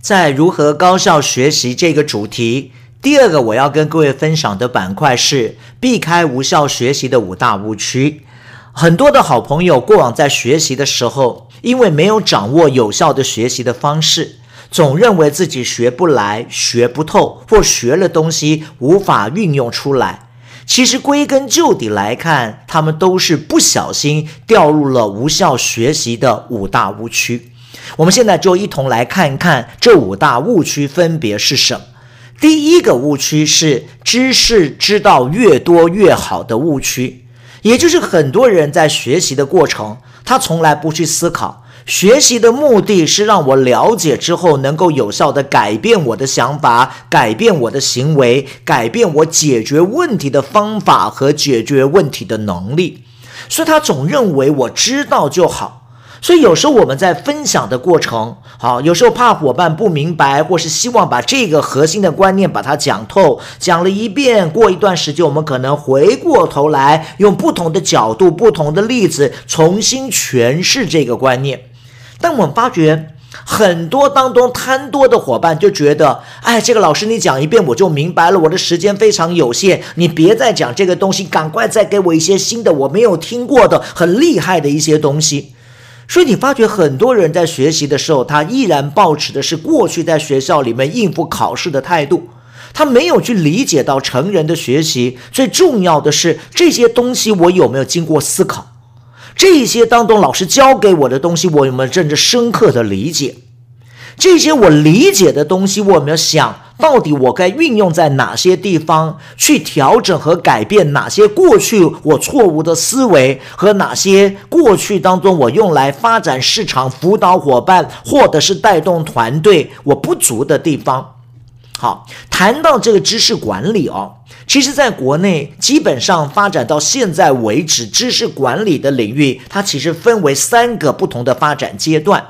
在如何高效学习这个主题，第二个我要跟各位分享的板块是避开无效学习的五大误区。很多的好朋友过往在学习的时候，因为没有掌握有效的学习的方式，总认为自己学不来、学不透，或学了东西无法运用出来。其实归根究底来看，他们都是不小心掉入了无效学习的五大误区。我们现在就一同来看一看这五大误区分别是什么。第一个误区是知识知道越多越好的误区，也就是很多人在学习的过程，他从来不去思考，学习的目的是让我了解之后能够有效地改变我的想法，改变我的行为，改变我解决问题的方法和解决问题的能力，所以他总认为我知道就好。所以有时候我们在分享的过程，好，有时候怕伙伴不明白，或是希望把这个核心的观念把它讲透，讲了一遍，过一段时间，我们可能回过头来用不同的角度、不同的例子重新诠释这个观念。但我们发觉很多当中贪多的伙伴就觉得，哎，这个老师你讲一遍我就明白了，我的时间非常有限，你别再讲这个东西，赶快再给我一些新的我没有听过的很厉害的一些东西。所以你发觉很多人在学习的时候，他依然抱持的是过去在学校里面应付考试的态度，他没有去理解到成人的学习最重要的是这些东西我有没有经过思考，这些当中老师教给我的东西我有没有真正深刻的理解，这些我理解的东西我有没有想。到底我该运用在哪些地方去调整和改变哪些过去我错误的思维和哪些过去当中我用来发展市场、辅导伙伴或者是带动团队我不足的地方？好，谈到这个知识管理哦，其实在国内基本上发展到现在为止，知识管理的领域它其实分为三个不同的发展阶段。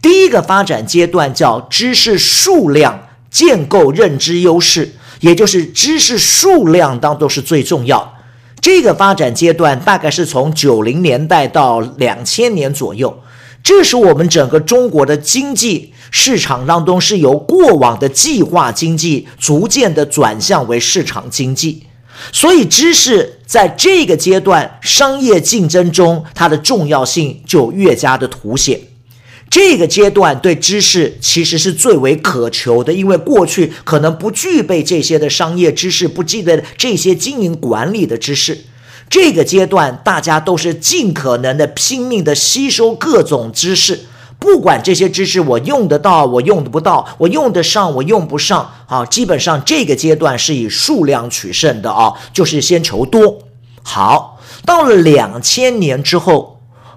第一个发展阶段叫知识数量。建构认知优势，也就是知识数量当中是最重要。这个发展阶段大概是从九零年代到两千年左右，这是我们整个中国的经济市场当中是由过往的计划经济逐渐的转向为市场经济，所以知识在这个阶段商业竞争中它的重要性就越加的凸显。这个阶段对知识其实是最为渴求的，因为过去可能不具备这些的商业知识，不具备这些经营管理的知识。这个阶段大家都是尽可能的拼命的吸收各种知识，不管这些知识我用得到，我用得不到，我用得上，我用不上。啊，基本上这个阶段是以数量取胜的啊，就是先求多。好，到了两千年之后。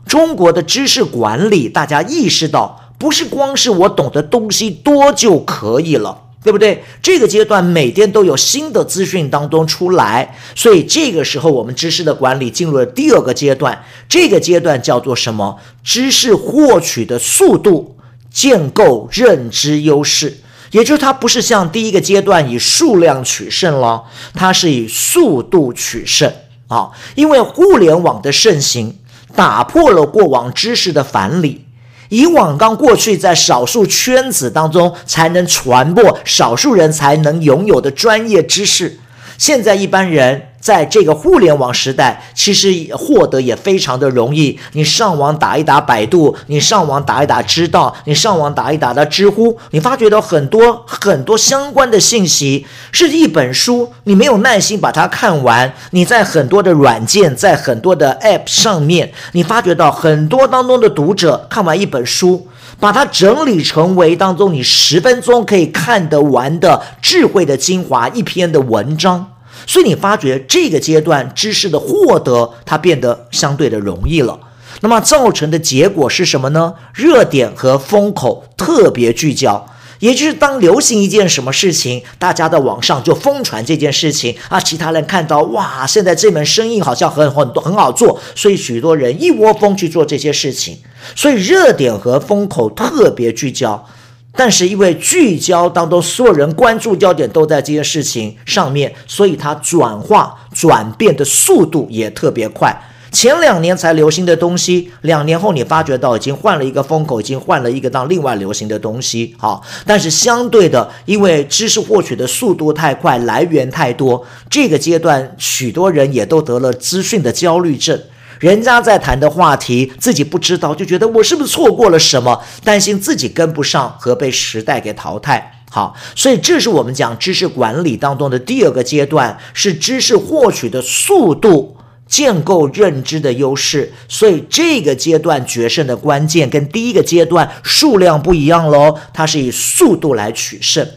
中国的知识管理，大家意识到，不是光是我懂得东西多就可以了，对不对？这个阶段每天都有新的资讯当中出来，所以这个时候我们知识的管理进入了第二个阶段，这个阶段叫做什么？知识获取的速度，建构认知优势，也就是它不是像第一个阶段以数量取胜了，它是以速度取胜啊，因为互联网的盛行。打破了过往知识的藩篱，以往刚过去在少数圈子当中才能传播，少数人才能拥有的专业知识，现在一般人。在这个互联网时代，其实获得也非常的容易。你上网打一打百度，你上网打一打知道，你上网打一打的知乎，你发觉到很多很多相关的信息，是一本书，你没有耐心把它看完。你在很多的软件，在很多的 App 上面，你发觉到很多当中的读者看完一本书，把它整理成为当中你十分钟可以看得完的智慧的精华一篇的文章。所以你发觉这个阶段知识的获得，它变得相对的容易了。那么造成的结果是什么呢？热点和风口特别聚焦，也就是当流行一件什么事情，大家在网上就疯传这件事情啊，其他人看到哇，现在这门生意好像很很多很好做，所以许多人一窝蜂去做这些事情。所以热点和风口特别聚焦。但是因为聚焦当中，所有人关注焦点都在这件事情上面，所以它转化转变的速度也特别快。前两年才流行的东西，两年后你发觉到已经换了一个风口，已经换了一个当另外流行的东西。好，但是相对的，因为知识获取的速度太快，来源太多，这个阶段许多人也都得了资讯的焦虑症。人家在谈的话题，自己不知道，就觉得我是不是错过了什么，担心自己跟不上和被时代给淘汰。好，所以这是我们讲知识管理当中的第二个阶段，是知识获取的速度。建构认知的优势，所以这个阶段决胜的关键跟第一个阶段数量不一样喽，它是以速度来取胜。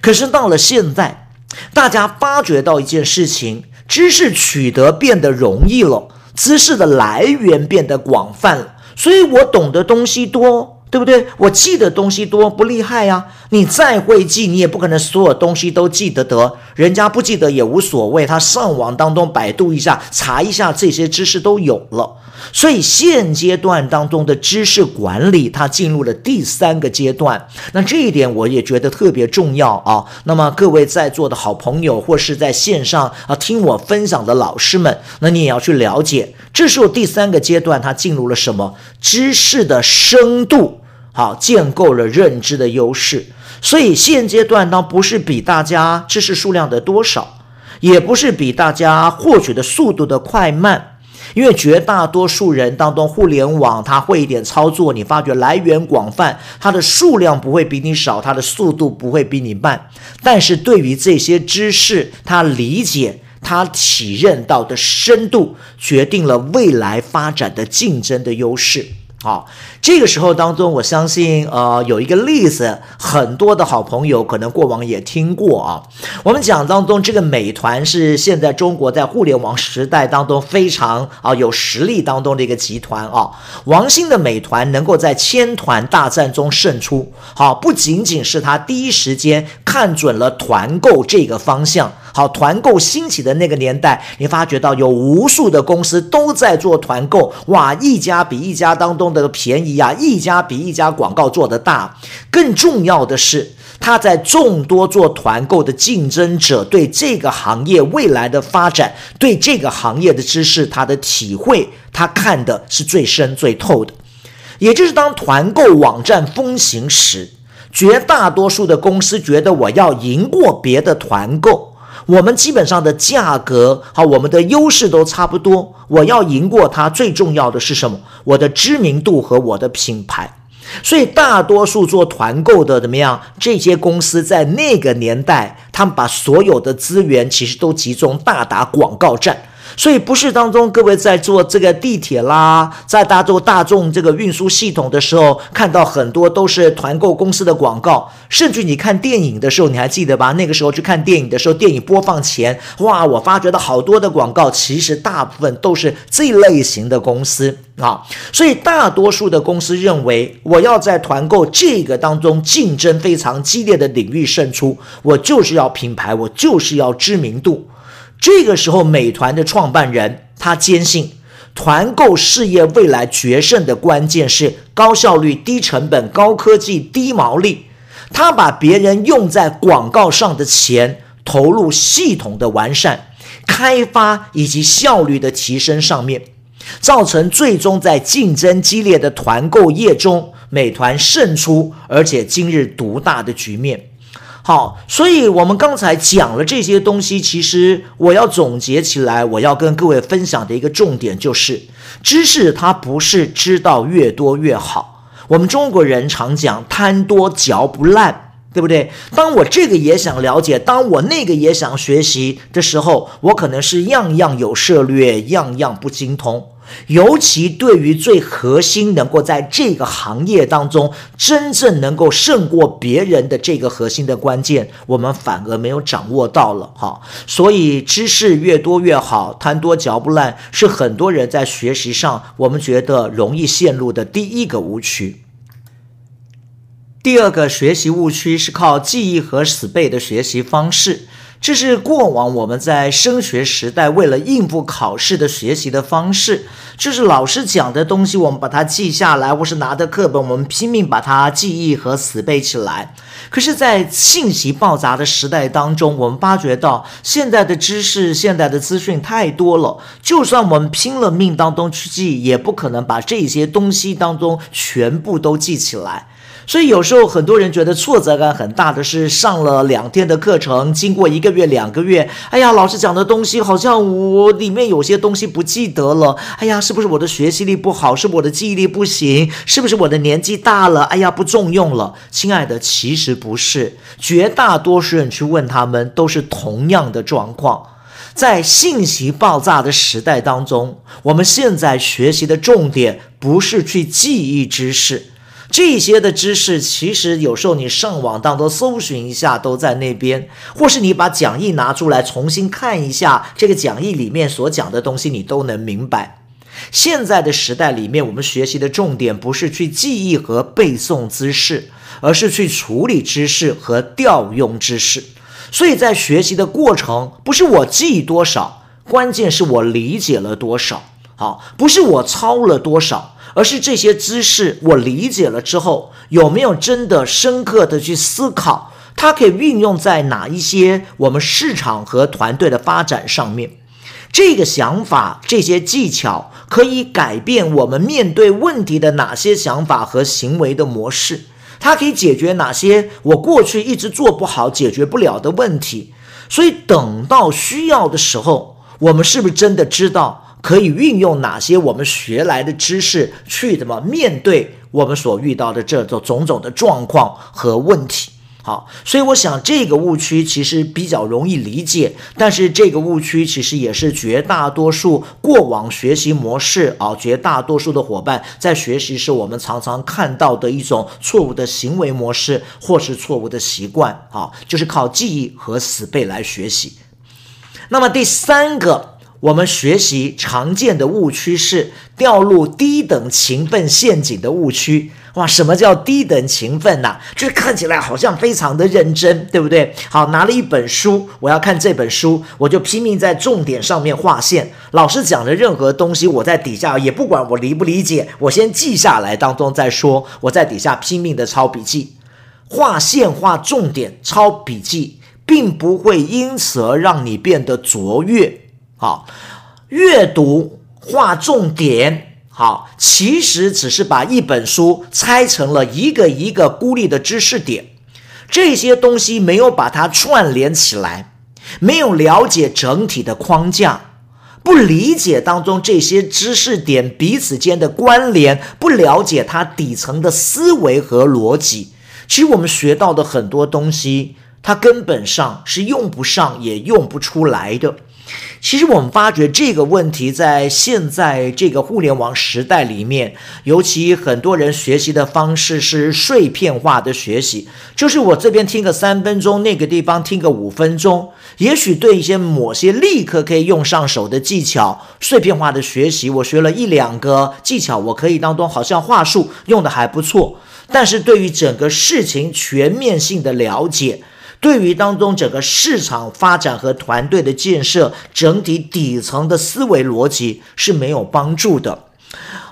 可是到了现在，大家发觉到一件事情，知识取得变得容易了，知识的来源变得广泛了，所以我懂的东西多。对不对？我记的东西多不厉害呀？你再会记，你也不可能所有东西都记得得。人家不记得也无所谓，他上网当中百度一下，查一下，这些知识都有了。所以现阶段当中的知识管理，它进入了第三个阶段。那这一点我也觉得特别重要啊。那么各位在座的好朋友，或是在线上啊听我分享的老师们，那你也要去了解，这时候第三个阶段它进入了什么？知识的深度。好，建构了认知的优势，所以现阶段呢，不是比大家知识数量的多少，也不是比大家获取的速度的快慢，因为绝大多数人当中，互联网他会一点操作，你发觉来源广泛，它的数量不会比你少，它的速度不会比你慢，但是对于这些知识，他理解、他体认到的深度，决定了未来发展的竞争的优势。好，这个时候当中，我相信，呃，有一个例子，很多的好朋友可能过往也听过啊。我们讲当中，这个美团是现在中国在互联网时代当中非常啊有实力当中的一个集团啊。王兴的美团能够在千团大战中胜出，好，不仅仅是他第一时间看准了团购这个方向。好，团购兴起的那个年代，你发觉到有无数的公司都在做团购，哇，一家比一家当中的便宜啊，一家比一家广告做得大。更重要的是，他在众多做团购的竞争者对这个行业未来的发展，对这个行业的知识，他的体会，他看的是最深最透的。也就是当团购网站风行时，绝大多数的公司觉得我要赢过别的团购。我们基本上的价格好，我们的优势都差不多。我要赢过他，最重要的是什么？我的知名度和我的品牌。所以，大多数做团购的怎么样？这些公司在那个年代，他们把所有的资源其实都集中大打广告战。所以不是当中各位在坐这个地铁啦，在搭坐大众这个运输系统的时候，看到很多都是团购公司的广告。甚至你看电影的时候，你还记得吧？那个时候去看电影的时候，电影播放前，哇，我发觉到好多的广告，其实大部分都是这类型的公司啊。所以大多数的公司认为，我要在团购这个当中竞争非常激烈的领域胜出，我就是要品牌，我就是要知名度。这个时候，美团的创办人他坚信，团购事业未来决胜的关键是高效率、低成本、高科技、低毛利。他把别人用在广告上的钱投入系统的完善、开发以及效率的提升上面，造成最终在竞争激烈的团购业中，美团胜出，而且今日独大的局面。好，所以我们刚才讲了这些东西，其实我要总结起来，我要跟各位分享的一个重点就是，知识它不是知道越多越好。我们中国人常讲贪多嚼不烂，对不对？当我这个也想了解，当我那个也想学习的时候，我可能是样样有涉猎，样样不精通。尤其对于最核心，能够在这个行业当中真正能够胜过别人的这个核心的关键，我们反而没有掌握到了哈。所以知识越多越好，贪多嚼不烂，是很多人在学习上我们觉得容易陷入的第一个误区。第二个学习误区是靠记忆和死背的学习方式。这是过往我们在升学时代为了应付考试的学习的方式，就是老师讲的东西，我们把它记下来，或是拿着课本，我们拼命把它记忆和死背起来。可是，在信息爆炸的时代当中，我们发觉到现在的知识、现在的资讯太多了，就算我们拼了命当中去记，也不可能把这些东西当中全部都记起来。所以有时候很多人觉得挫折感很大的是上了两天的课程，经过一个月、两个月，哎呀，老师讲的东西好像我里面有些东西不记得了，哎呀，是不是我的学习力不好？是不是我的记忆力不行？是不是我的年纪大了？哎呀，不重用了？亲爱的，其实不是，绝大多数人去问他们都是同样的状况，在信息爆炸的时代当中，我们现在学习的重点不是去记忆知识。这些的知识，其实有时候你上网当中搜寻一下，都在那边；或是你把讲义拿出来重新看一下，这个讲义里面所讲的东西，你都能明白。现在的时代里面，我们学习的重点不是去记忆和背诵知识，而是去处理知识和调用知识。所以在学习的过程，不是我记多少，关键是我理解了多少。好，不是我抄了多少。而是这些知识我理解了之后，有没有真的深刻的去思考？它可以运用在哪一些我们市场和团队的发展上面？这个想法、这些技巧可以改变我们面对问题的哪些想法和行为的模式？它可以解决哪些我过去一直做不好、解决不了的问题？所以等到需要的时候，我们是不是真的知道？可以运用哪些我们学来的知识去怎么面对我们所遇到的这种种种的状况和问题？好，所以我想这个误区其实比较容易理解，但是这个误区其实也是绝大多数过往学习模式啊，绝大多数的伙伴在学习时我们常常看到的一种错误的行为模式或是错误的习惯啊，就是靠记忆和死背来学习。那么第三个。我们学习常见的误区是掉入低等勤奋陷阱的误区。哇，什么叫低等勤奋呐？就是看起来好像非常的认真，对不对？好，拿了一本书，我要看这本书，我就拼命在重点上面划线。老师讲的任何东西，我在底下也不管我理不理解，我先记下来，当中再说。我在底下拼命的抄笔记，划线划重点，抄笔记，并不会因此而让你变得卓越。好，阅读划重点，好，其实只是把一本书拆成了一个一个孤立的知识点，这些东西没有把它串联起来，没有了解整体的框架，不理解当中这些知识点彼此间的关联，不了解它底层的思维和逻辑，其实我们学到的很多东西，它根本上是用不上也用不出来的。其实我们发觉这个问题，在现在这个互联网时代里面，尤其很多人学习的方式是碎片化的学习，就是我这边听个三分钟，那个地方听个五分钟，也许对一些某些立刻可以用上手的技巧，碎片化的学习，我学了一两个技巧，我可以当中好像话术用的还不错，但是对于整个事情全面性的了解。对于当中整个市场发展和团队的建设，整体底层的思维逻辑是没有帮助的。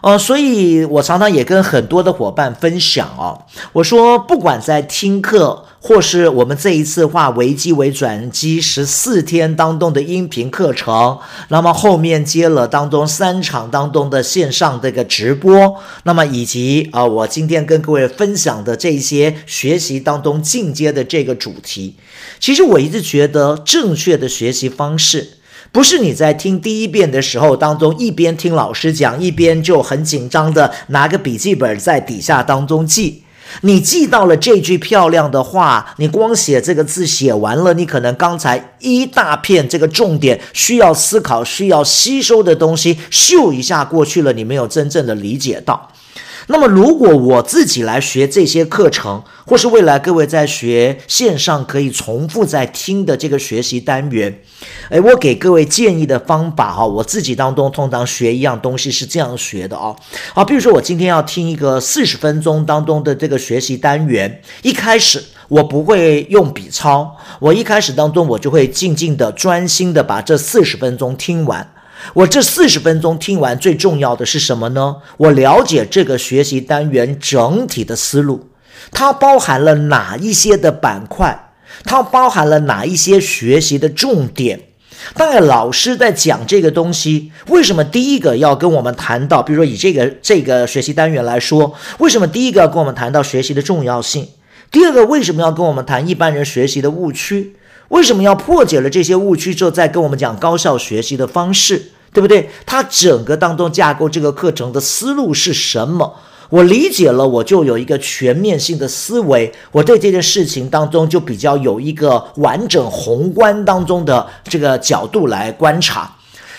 呃，所以我常常也跟很多的伙伴分享哦，我说不管在听课。或是我们这一次化危机为转机十四天当中的音频课程，那么后面接了当中三场当中的线上这个直播，那么以及啊，我今天跟各位分享的这些学习当中进阶的这个主题，其实我一直觉得正确的学习方式，不是你在听第一遍的时候当中一边听老师讲，一边就很紧张的拿个笔记本在底下当中记。你记到了这句漂亮的话，你光写这个字写完了，你可能刚才一大片这个重点需要思考、需要吸收的东西，咻一下过去了，你没有真正的理解到。那么，如果我自己来学这些课程，或是未来各位在学线上可以重复在听的这个学习单元，哎，我给各位建议的方法哈，我自己当中通常学一样东西是这样学的啊，好，比如说我今天要听一个四十分钟当中的这个学习单元，一开始。我不会用笔抄，我一开始当中我就会静静的、专心的把这四十分钟听完。我这四十分钟听完，最重要的是什么呢？我了解这个学习单元整体的思路，它包含了哪一些的板块，它包含了哪一些学习的重点。当然，老师在讲这个东西，为什么第一个要跟我们谈到？比如说以这个这个学习单元来说，为什么第一个要跟我们谈到学习的重要性？第二个为什么要跟我们谈一般人学习的误区？为什么要破解了这些误区之后再跟我们讲高效学习的方式？对不对？它整个当中架构这个课程的思路是什么？我理解了，我就有一个全面性的思维，我对这件事情当中就比较有一个完整宏观当中的这个角度来观察。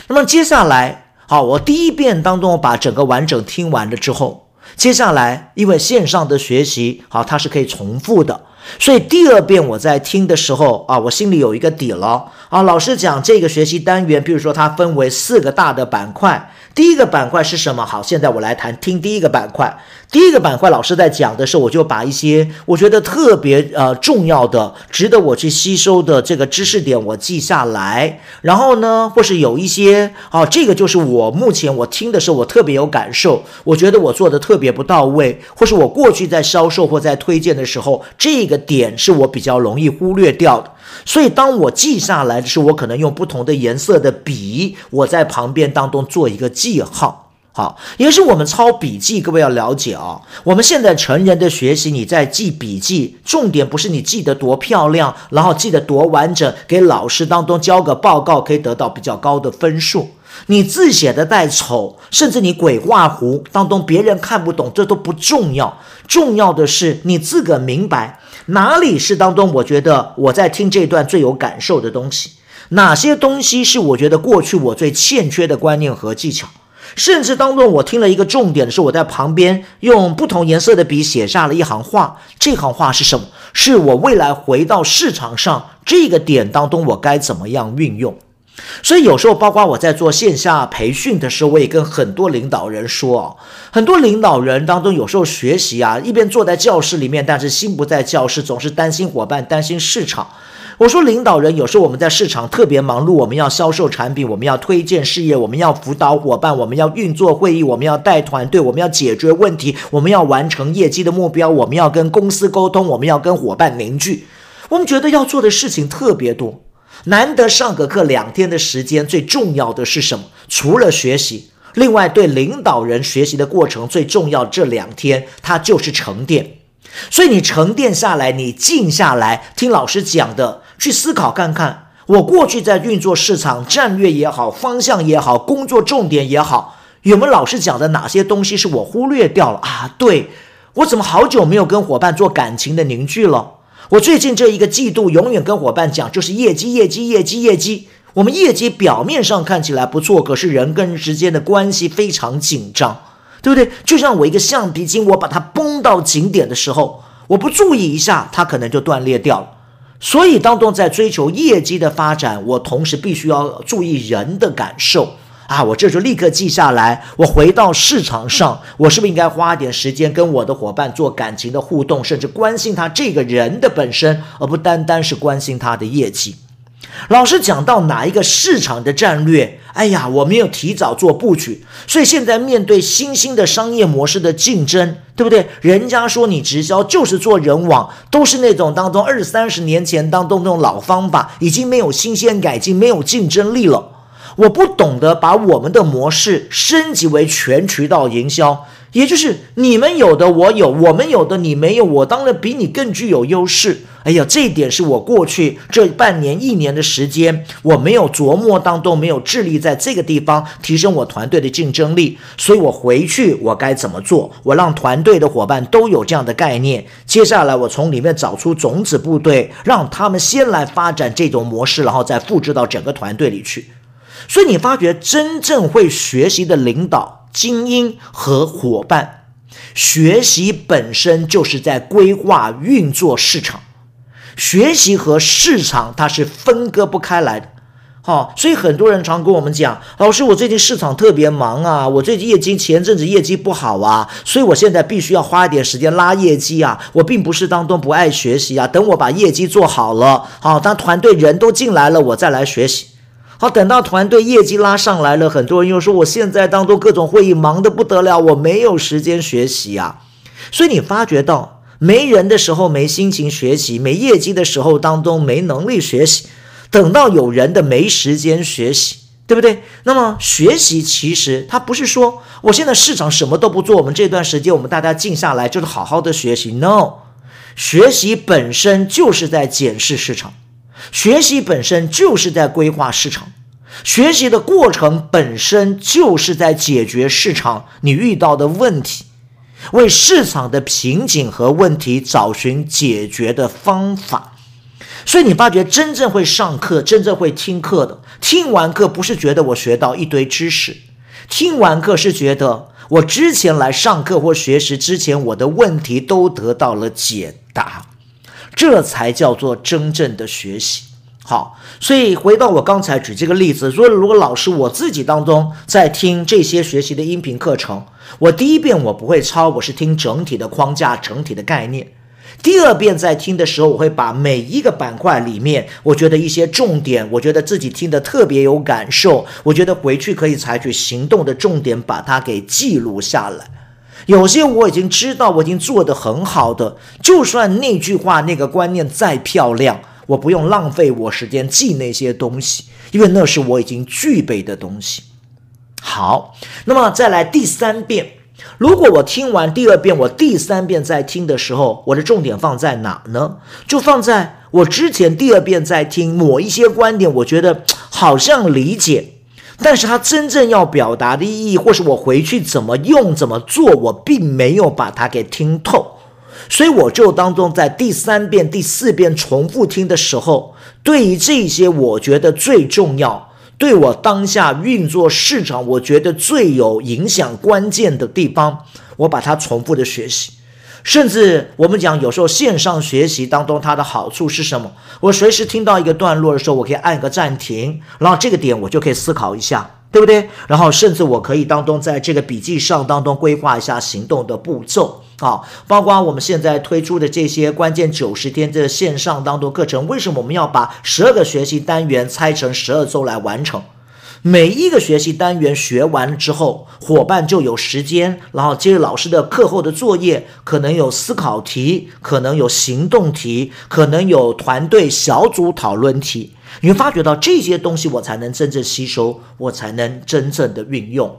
那么接下来，好，我第一遍当中我把整个完整听完了之后，接下来因为线上的学习，好，它是可以重复的。所以第二遍我在听的时候啊，我心里有一个底了啊。老师讲这个学习单元，比如说它分为四个大的板块。第一个板块是什么？好，现在我来谈听第一个板块。第一个板块，老师在讲的时候，我就把一些我觉得特别呃重要的、值得我去吸收的这个知识点我记下来。然后呢，或是有一些啊，这个就是我目前我听的时候我特别有感受，我觉得我做的特别不到位，或是我过去在销售或在推荐的时候，这个点是我比较容易忽略掉的。所以，当我记下来的时候，我可能用不同的颜色的笔，我在旁边当中做一个记号。好，也是我们抄笔记，各位要了解啊。我们现在成人的学习，你在记笔记，重点不是你记得多漂亮，然后记得多完整，给老师当中交个报告可以得到比较高的分数。你字写的再丑，甚至你鬼画符当中别人看不懂，这都不重要。重要的是你自个明白。哪里是当中我觉得我在听这段最有感受的东西？哪些东西是我觉得过去我最欠缺的观念和技巧？甚至当中我听了一个重点的是，我在旁边用不同颜色的笔写下了一行话。这行话是什么？是我未来回到市场上这个点当中我该怎么样运用？所以有时候，包括我在做线下培训的时候，我也跟很多领导人说，很多领导人当中，有时候学习啊，一边坐在教室里面，但是心不在教室，总是担心伙伴，担心市场。我说，领导人有时候我们在市场特别忙碌，我们要销售产品，我们要推荐事业，我们要辅导伙伴，我们要运作会议，我们要带团队，我们要解决问题，我们要完成业绩的目标，我们要跟公司沟通，我们要跟伙伴凝聚。我们觉得要做的事情特别多。难得上个课两天的时间，最重要的是什么？除了学习，另外对领导人学习的过程最重要。这两天它就是沉淀，所以你沉淀下来，你静下来听老师讲的，去思考看看，我过去在运作市场战略也好，方向也好，工作重点也好，有没有老师讲的哪些东西是我忽略掉了啊？对，我怎么好久没有跟伙伴做感情的凝聚了？我最近这一个季度，永远跟伙伴讲，就是业绩，业绩，业绩，业绩。我们业绩表面上看起来不错，可是人跟人之间的关系非常紧张，对不对？就像我一个橡皮筋，我把它绷到紧点的时候，我不注意一下，它可能就断裂掉了。所以当中在追求业绩的发展，我同时必须要注意人的感受。啊，我这就立刻记下来。我回到市场上，我是不是应该花点时间跟我的伙伴做感情的互动，甚至关心他这个人的本身，而不单单是关心他的业绩？老师讲到哪一个市场的战略？哎呀，我没有提早做布局，所以现在面对新兴的商业模式的竞争，对不对？人家说你直销就是做人网，都是那种当中二三十年前当中那种老方法，已经没有新鲜改进，没有竞争力了。我不懂得把我们的模式升级为全渠道营销，也就是你们有的我有，我们有的你没有，我当然比你更具有优势。哎呀，这一点是我过去这半年一年的时间，我没有琢磨当中，没有致力在这个地方提升我团队的竞争力，所以我回去我该怎么做？我让团队的伙伴都有这样的概念。接下来我从里面找出种子部队，让他们先来发展这种模式，然后再复制到整个团队里去。所以你发觉真正会学习的领导、精英和伙伴，学习本身就是在规划运作市场。学习和市场它是分割不开来的。好、哦，所以很多人常跟我们讲，老师，我最近市场特别忙啊，我最近业绩前阵子业绩不好啊，所以我现在必须要花一点时间拉业绩啊。我并不是当中不爱学习啊，等我把业绩做好了，好，当团队人都进来了，我再来学习。好，等到团队业绩拉上来了，很多人又说我现在当中各种会议忙得不得了，我没有时间学习啊。所以你发觉到没人的时候没心情学习，没业绩的时候当中没能力学习。等到有人的没时间学习，对不对？那么学习其实它不是说我现在市场什么都不做，我们这段时间我们大家静下来就是好好的学习。No，学习本身就是在检视市场，学习本身就是在规划市场，学习的过程本身就是在解决市场你遇到的问题，为市场的瓶颈和问题找寻解决的方法。所以你发觉真正会上课、真正会听课的，听完课不是觉得我学到一堆知识，听完课是觉得我之前来上课或学习之前，我的问题都得到了解答，这才叫做真正的学习。好，所以回到我刚才举这个例子，说如果老师我自己当中在听这些学习的音频课程，我第一遍我不会抄，我是听整体的框架、整体的概念。第二遍在听的时候，我会把每一个板块里面，我觉得一些重点，我觉得自己听得特别有感受，我觉得回去可以采取行动的重点，把它给记录下来。有些我已经知道，我已经做得很好的，就算那句话、那个观念再漂亮，我不用浪费我时间记那些东西，因为那是我已经具备的东西。好，那么再来第三遍。如果我听完第二遍，我第三遍在听的时候，我的重点放在哪呢？就放在我之前第二遍在听某一些观点，我觉得好像理解，但是他真正要表达的意义，或是我回去怎么用、怎么做，我并没有把它给听透，所以我就当中在第三遍、第四遍重复听的时候，对于这些我觉得最重要。对我当下运作市场，我觉得最有影响关键的地方，我把它重复的学习。甚至我们讲，有时候线上学习当中，它的好处是什么？我随时听到一个段落的时候，我可以按个暂停，然后这个点我就可以思考一下，对不对？然后甚至我可以当中在这个笔记上当中规划一下行动的步骤。啊，包括我们现在推出的这些关键九十天的线上当中课程，为什么我们要把十二个学习单元拆成十二周来完成？每一个学习单元学完了之后，伙伴就有时间，然后接着老师的课后的作业，可能有思考题，可能有行动题，可能有团队小组讨论题。你会发觉到这些东西，我才能真正吸收，我才能真正的运用。